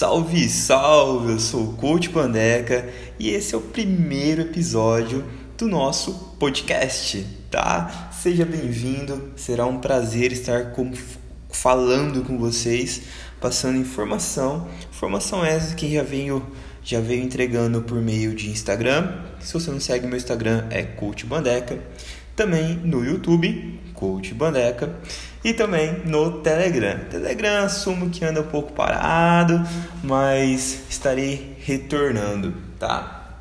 Salve, salve! Eu sou o Coach Pandeca e esse é o primeiro episódio do nosso podcast, tá? Seja bem-vindo, será um prazer estar com, falando com vocês, passando informação, informação essa que já venho já veio entregando por meio de Instagram. Se você não segue meu Instagram é Coach Bandeca, também no YouTube, Coach Bandeca e também no Telegram. Telegram assumo que anda um pouco parado, mas estarei retornando, tá?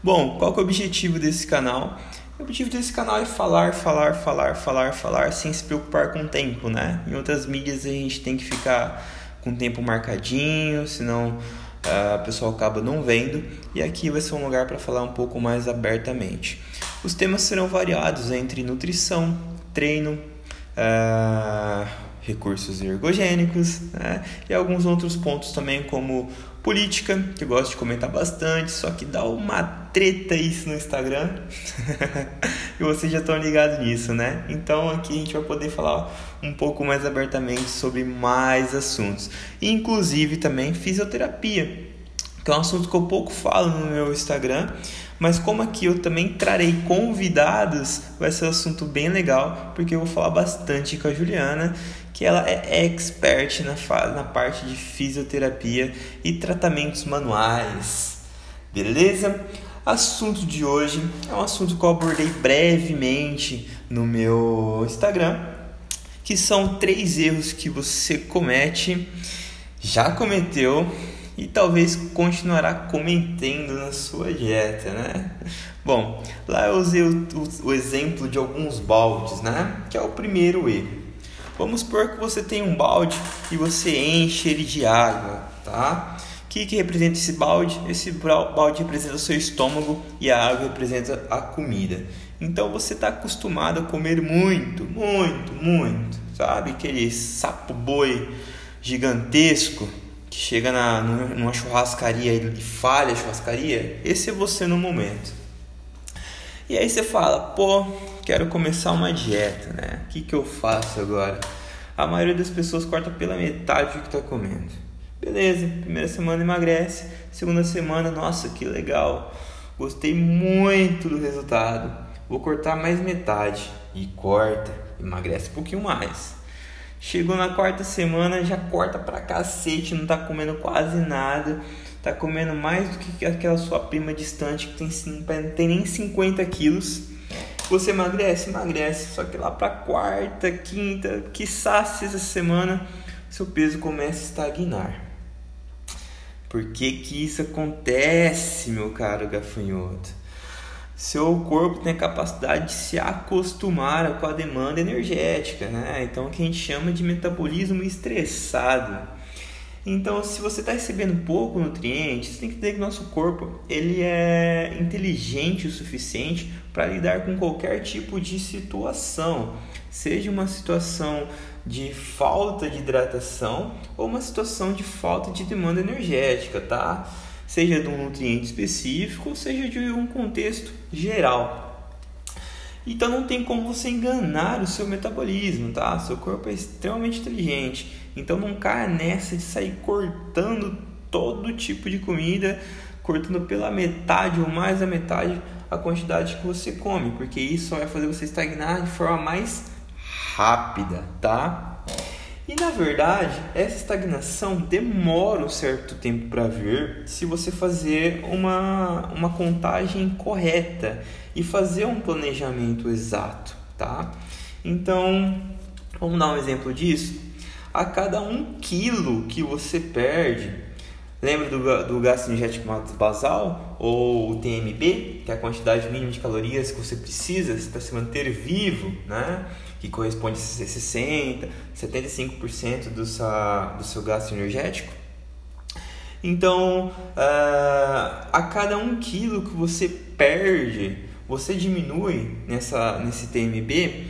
Bom, qual é o objetivo desse canal? O objetivo desse canal é falar, falar, falar, falar, falar, sem se preocupar com o tempo, né? Em outras mídias a gente tem que ficar com o tempo marcadinho, senão a pessoa acaba não vendo. E aqui vai ser um lugar para falar um pouco mais abertamente. Os temas serão variados entre nutrição, treino, uh, recursos ergogênicos né? e alguns outros pontos também, como política, que eu gosto de comentar bastante, só que dá uma treta isso no Instagram e vocês já estão ligados nisso, né? Então aqui a gente vai poder falar um pouco mais abertamente sobre mais assuntos, inclusive também fisioterapia que é um assunto que eu pouco falo no meu Instagram, mas como aqui eu também trarei convidados, vai ser um assunto bem legal, porque eu vou falar bastante com a Juliana, que ela é expert na, na parte de fisioterapia e tratamentos manuais. Beleza? Assunto de hoje é um assunto que eu abordei brevemente no meu Instagram, que são três erros que você comete, já cometeu e talvez continuará cometendo na sua dieta, né? Bom, lá eu usei o, o, o, exemplo de alguns baldes, né? Que é o primeiro erro. Vamos supor que você tem um balde e você enche ele de água, tá? O que, que representa esse balde? Esse balde representa o seu estômago e a água representa a comida. Então você está acostumado a comer muito, muito, muito, sabe? Aquele sapo boi gigantesco que chega na, numa churrascaria e falha a churrascaria, esse é você no momento. E aí você fala, pô, quero começar uma dieta, né? O que, que eu faço agora? A maioria das pessoas corta pela metade do que está comendo. Beleza, primeira semana emagrece, segunda semana, nossa, que legal, gostei muito do resultado, vou cortar mais metade. E corta, emagrece um pouquinho mais. Chegou na quarta semana, já corta pra cacete, não tá comendo quase nada. Tá comendo mais do que aquela sua prima distante que tem, tem nem 50 quilos. Você emagrece? Emagrece. Só que lá pra quarta, quinta, quiçá sexta semana, seu peso começa a estagnar. Por que que isso acontece, meu caro gafanhoto? Seu corpo tem a capacidade de se acostumar com a demanda energética, né? Então, o que a gente chama de metabolismo estressado. Então, se você está recebendo pouco nutriente, você tem que entender que nosso corpo ele é inteligente o suficiente para lidar com qualquer tipo de situação, seja uma situação de falta de hidratação ou uma situação de falta de demanda energética, tá? Seja de um nutriente específico, ou seja de um contexto geral. Então não tem como você enganar o seu metabolismo, tá? Seu corpo é extremamente inteligente. Então não caia nessa de sair cortando todo tipo de comida, cortando pela metade ou mais da metade a quantidade que você come, porque isso vai fazer você estagnar de forma mais rápida, tá? E na verdade, essa estagnação demora um certo tempo para vir se você fazer uma, uma contagem correta e fazer um planejamento exato, tá? Então, vamos dar um exemplo disso? A cada um quilo que você perde, lembra do, do gasto energético basal ou o TMB, que é a quantidade mínima de calorias que você precisa para se manter vivo, né? que corresponde a 60%, 75% do, sua, do seu gasto energético. Então, uh, a cada um quilo que você perde, você diminui nessa, nesse TMB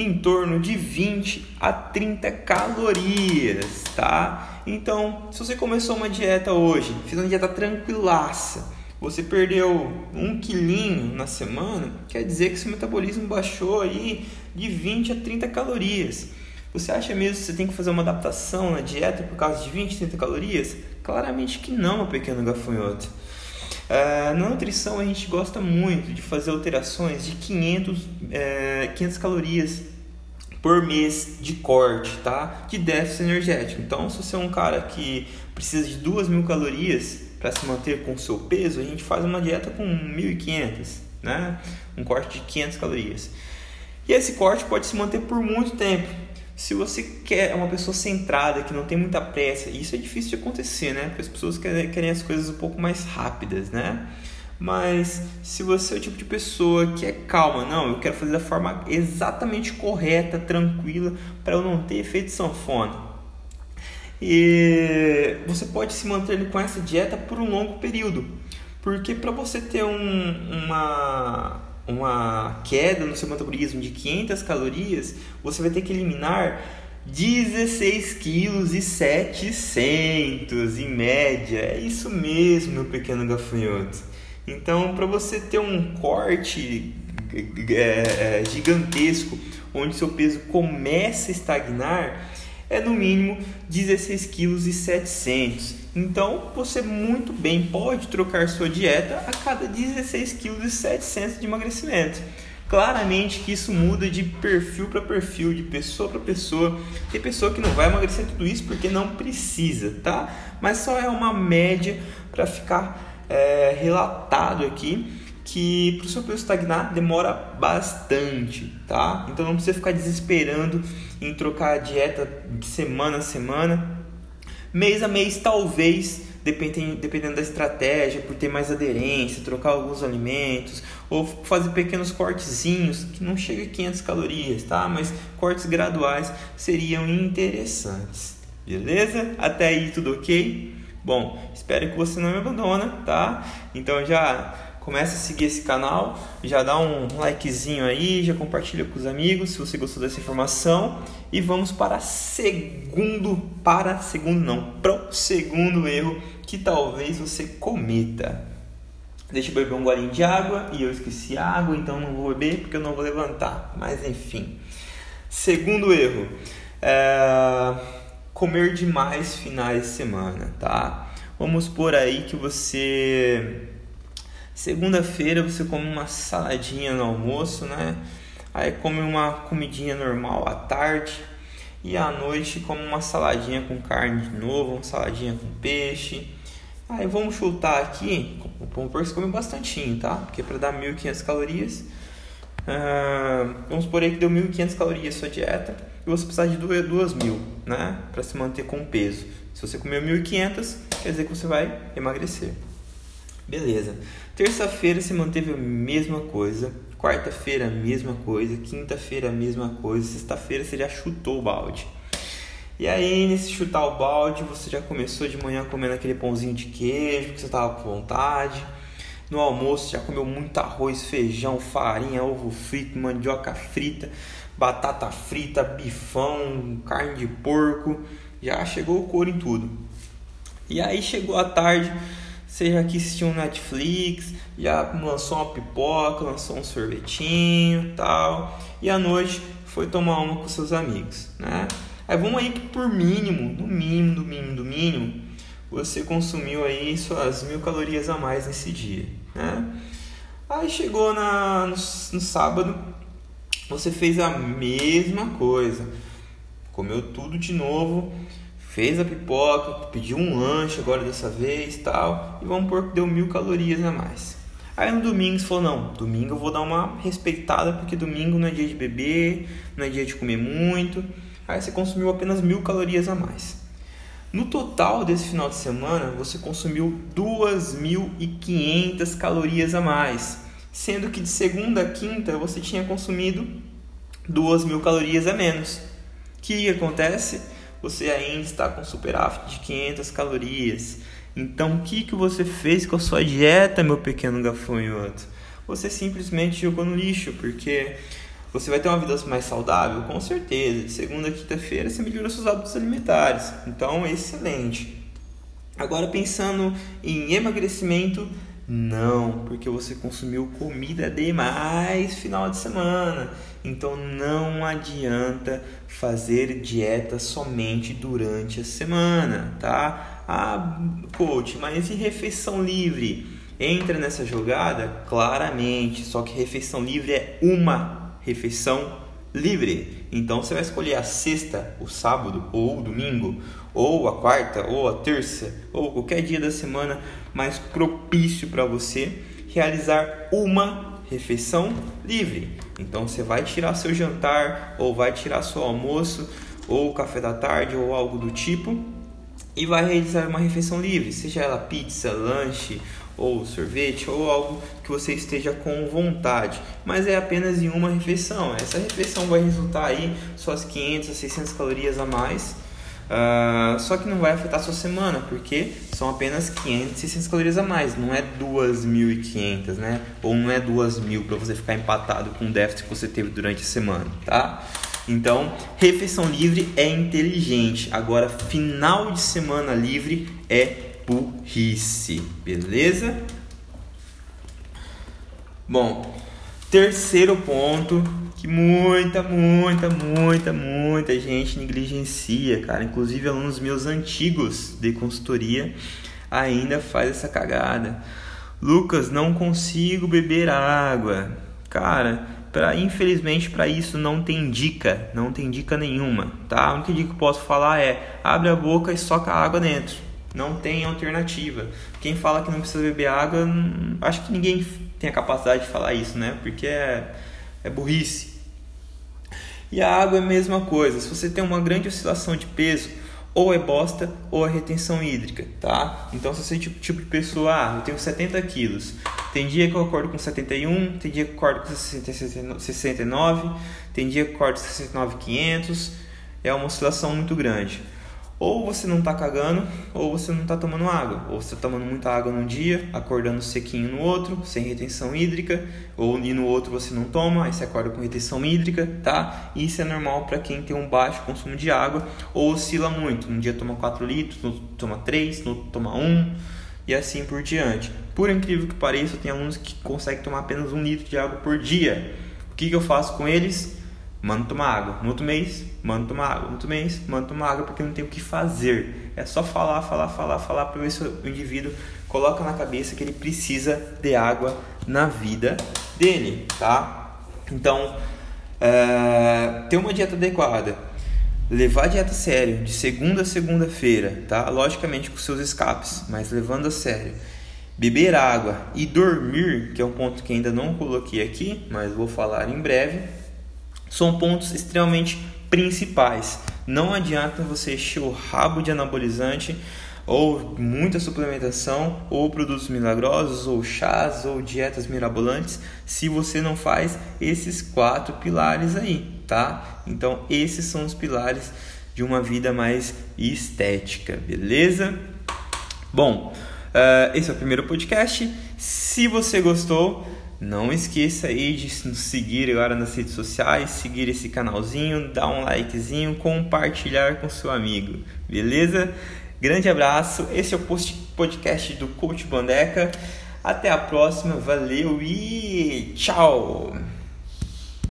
em torno de 20 a 30 calorias, tá? Então, se você começou uma dieta hoje, fez uma dieta tranquilaça, você perdeu um quilinho na semana, quer dizer que seu metabolismo baixou aí de 20 a 30 calorias. Você acha mesmo que você tem que fazer uma adaptação na dieta por causa de 20, 30 calorias? Claramente que não, meu pequeno gafanhoto. Uh, na nutrição a gente gosta muito de fazer alterações de 500, é, 500 calorias por mês de corte, tá? De déficit energético. Então, se você é um cara que precisa de 2 mil calorias para se manter com o seu peso, a gente faz uma dieta com 1.500, né? Um corte de 500 calorias. E esse corte pode se manter por muito tempo. Se você quer é uma pessoa centrada, que não tem muita pressa, isso é difícil de acontecer, né? Porque as pessoas querem, querem as coisas um pouco mais rápidas, né? Mas se você é o tipo de pessoa que é calma, não, eu quero fazer da forma exatamente correta, tranquila, para eu não ter efeito sanfona. E você pode se manter com essa dieta por um longo período, porque para você ter um, uma uma queda no seu metabolismo de 500 calorias, você vai ter que eliminar 16 quilos e 700 em média. É isso mesmo, meu pequeno gafanhoto. Então, para você ter um corte é, é, gigantesco, onde seu peso começa a estagnar, é no mínimo 16 quilos e 700. Então, você muito bem pode trocar sua dieta a cada 16 kg e 700 de emagrecimento. Claramente que isso muda de perfil para perfil, de pessoa para pessoa. Tem pessoa que não vai emagrecer tudo isso porque não precisa, tá? Mas só é uma média para ficar é, relatado aqui que para o seu peso estagnar demora bastante, tá? Então não precisa ficar desesperando em trocar a dieta de semana a semana Mês a mês, talvez, dependendo, dependendo da estratégia, por ter mais aderência, trocar alguns alimentos, ou fazer pequenos cortezinhos, que não chega a 500 calorias, tá? Mas cortes graduais seriam interessantes. Beleza? Até aí tudo ok? Bom, espero que você não me abandona, tá? Então já começa a seguir esse canal, já dá um likezinho aí, já compartilha com os amigos se você gostou dessa informação e vamos para segundo para segundo não, pro segundo erro que talvez você cometa. Deixa eu beber um golinho de água e eu esqueci a água, então não vou beber porque eu não vou levantar. Mas enfim. Segundo erro, é comer demais finais de semana, tá? Vamos por aí que você Segunda-feira você come uma saladinha no almoço, né? Aí come uma comidinha normal à tarde e à noite come uma saladinha com carne de novo, uma saladinha com peixe. Aí vamos chutar aqui, vamos por que você come bastantinho, tá? Porque para dar 1.500 calorias, uh, vamos por aí que deu 1.500 calorias sua dieta e você precisa de 2.000, né? Para se manter com peso. Se você comer 1.500, quer dizer que você vai emagrecer. Beleza. Terça-feira se manteve a mesma coisa. Quarta-feira a mesma coisa. Quinta-feira a mesma coisa. Sexta-feira você já chutou o balde. E aí, nesse chutar o balde, você já começou de manhã comendo aquele pãozinho de queijo que você estava com vontade. No almoço já comeu muito arroz, feijão, farinha, ovo frito, mandioca frita, batata frita, bifão, carne de porco. Já chegou o couro em tudo. E aí chegou a tarde, seja que assistiu um Netflix, já lançou uma pipoca, lançou um sorvetinho tal, e à noite foi tomar uma com seus amigos, né? Aí vamos aí que por mínimo, no mínimo, do mínimo, do mínimo, você consumiu aí suas mil calorias a mais nesse dia, né? Aí chegou na, no, no sábado, você fez a mesma coisa, comeu tudo de novo, fez a pipoca, pediu um lanche agora dessa vez tal, e vamos pôr que deu mil calorias a mais. Aí no domingo você falou, não, domingo eu vou dar uma respeitada, porque domingo não é dia de beber, não é dia de comer muito. Aí você consumiu apenas mil calorias a mais. No total desse final de semana, você consumiu 2.500 calorias a mais, sendo que de segunda a quinta você tinha consumido 2.000 calorias a menos. O que acontece? Você ainda está com superávit de 500 calorias. Então, o que, que você fez com a sua dieta, meu pequeno gafanhoto? Você simplesmente jogou no lixo, porque você vai ter uma vida mais saudável? Com certeza. De segunda a quinta-feira você melhora seus hábitos alimentares. Então, excelente. Agora, pensando em emagrecimento, não, porque você consumiu comida demais final de semana. Então não adianta fazer dieta somente durante a semana, tá? Ah, coach, mas e refeição livre? Entra nessa jogada? Claramente, só que refeição livre é uma refeição livre. Então você vai escolher a sexta, o sábado ou o domingo, ou a quarta, ou a terça, ou qualquer dia da semana mais propício para você realizar uma refeição livre. Então você vai tirar seu jantar, ou vai tirar seu almoço, ou café da tarde, ou algo do tipo, e vai realizar uma refeição livre, seja ela pizza, lanche ou sorvete ou algo que você esteja com vontade, mas é apenas em uma refeição. Essa refeição vai resultar aí suas 500 a 600 calorias a mais. Uh, só que não vai afetar sua semana, porque são apenas 500, 600 calorias a mais, não é 2.500, né? Ou não é 2.000 para você ficar empatado com o déficit que você teve durante a semana, tá? Então, refeição livre é inteligente. Agora, final de semana livre é burrice, beleza? Bom, terceiro ponto que muita, muita, muita, muita gente negligencia, cara. Inclusive alunos meus antigos de consultoria ainda faz essa cagada. Lucas, não consigo beber água. Cara, pra, infelizmente para isso não tem dica, não tem dica nenhuma, tá? A única dica que eu posso falar é abre a boca e soca a água dentro. Não tem alternativa. Quem fala que não precisa beber água, acho que ninguém tem a capacidade de falar isso, né? Porque é, é burrice. E a água é a mesma coisa. Se você tem uma grande oscilação de peso, ou é bosta ou é retenção hídrica, tá? Então, se você é tipo, tipo de pessoa, ah, eu tenho 70 quilos, tem dia que eu acordo com 71, tem dia que eu acordo com 69, tem dia que eu acordo com 69,500, é uma oscilação muito grande. Ou você não está cagando, ou você não está tomando água. Ou você está tomando muita água num dia, acordando sequinho no outro, sem retenção hídrica, ou e no outro você não toma, aí você acorda com retenção hídrica, tá? Isso é normal para quem tem um baixo consumo de água ou oscila muito. Um dia toma 4 litros, no outro toma 3, no outro toma 1 e assim por diante. Por incrível que pareça, tem alunos que conseguem tomar apenas 1 litro de água por dia. O que, que eu faço com eles? Manda tomar água. No outro mês, manda tomar água. No outro mês, manda tomar água porque não tem o que fazer. É só falar, falar, falar, falar para ver se o indivíduo coloca na cabeça que ele precisa de água na vida dele, tá? Então, é, ter uma dieta adequada, levar a dieta a sério, de segunda a segunda-feira, tá? Logicamente com seus escapes, mas levando a sério. Beber água e dormir, que é um ponto que ainda não coloquei aqui, mas vou falar em breve, são pontos extremamente principais. Não adianta você encher o rabo de anabolizante ou muita suplementação, ou produtos milagrosos, ou chás, ou dietas mirabolantes, se você não faz esses quatro pilares aí, tá? Então, esses são os pilares de uma vida mais estética, beleza? Bom, uh, esse é o primeiro podcast. Se você gostou, não esqueça aí de nos seguir agora nas redes sociais, seguir esse canalzinho, dar um likezinho, compartilhar com seu amigo, beleza? Grande abraço, esse é o podcast do Coach Bandeca. Até a próxima, valeu e tchau!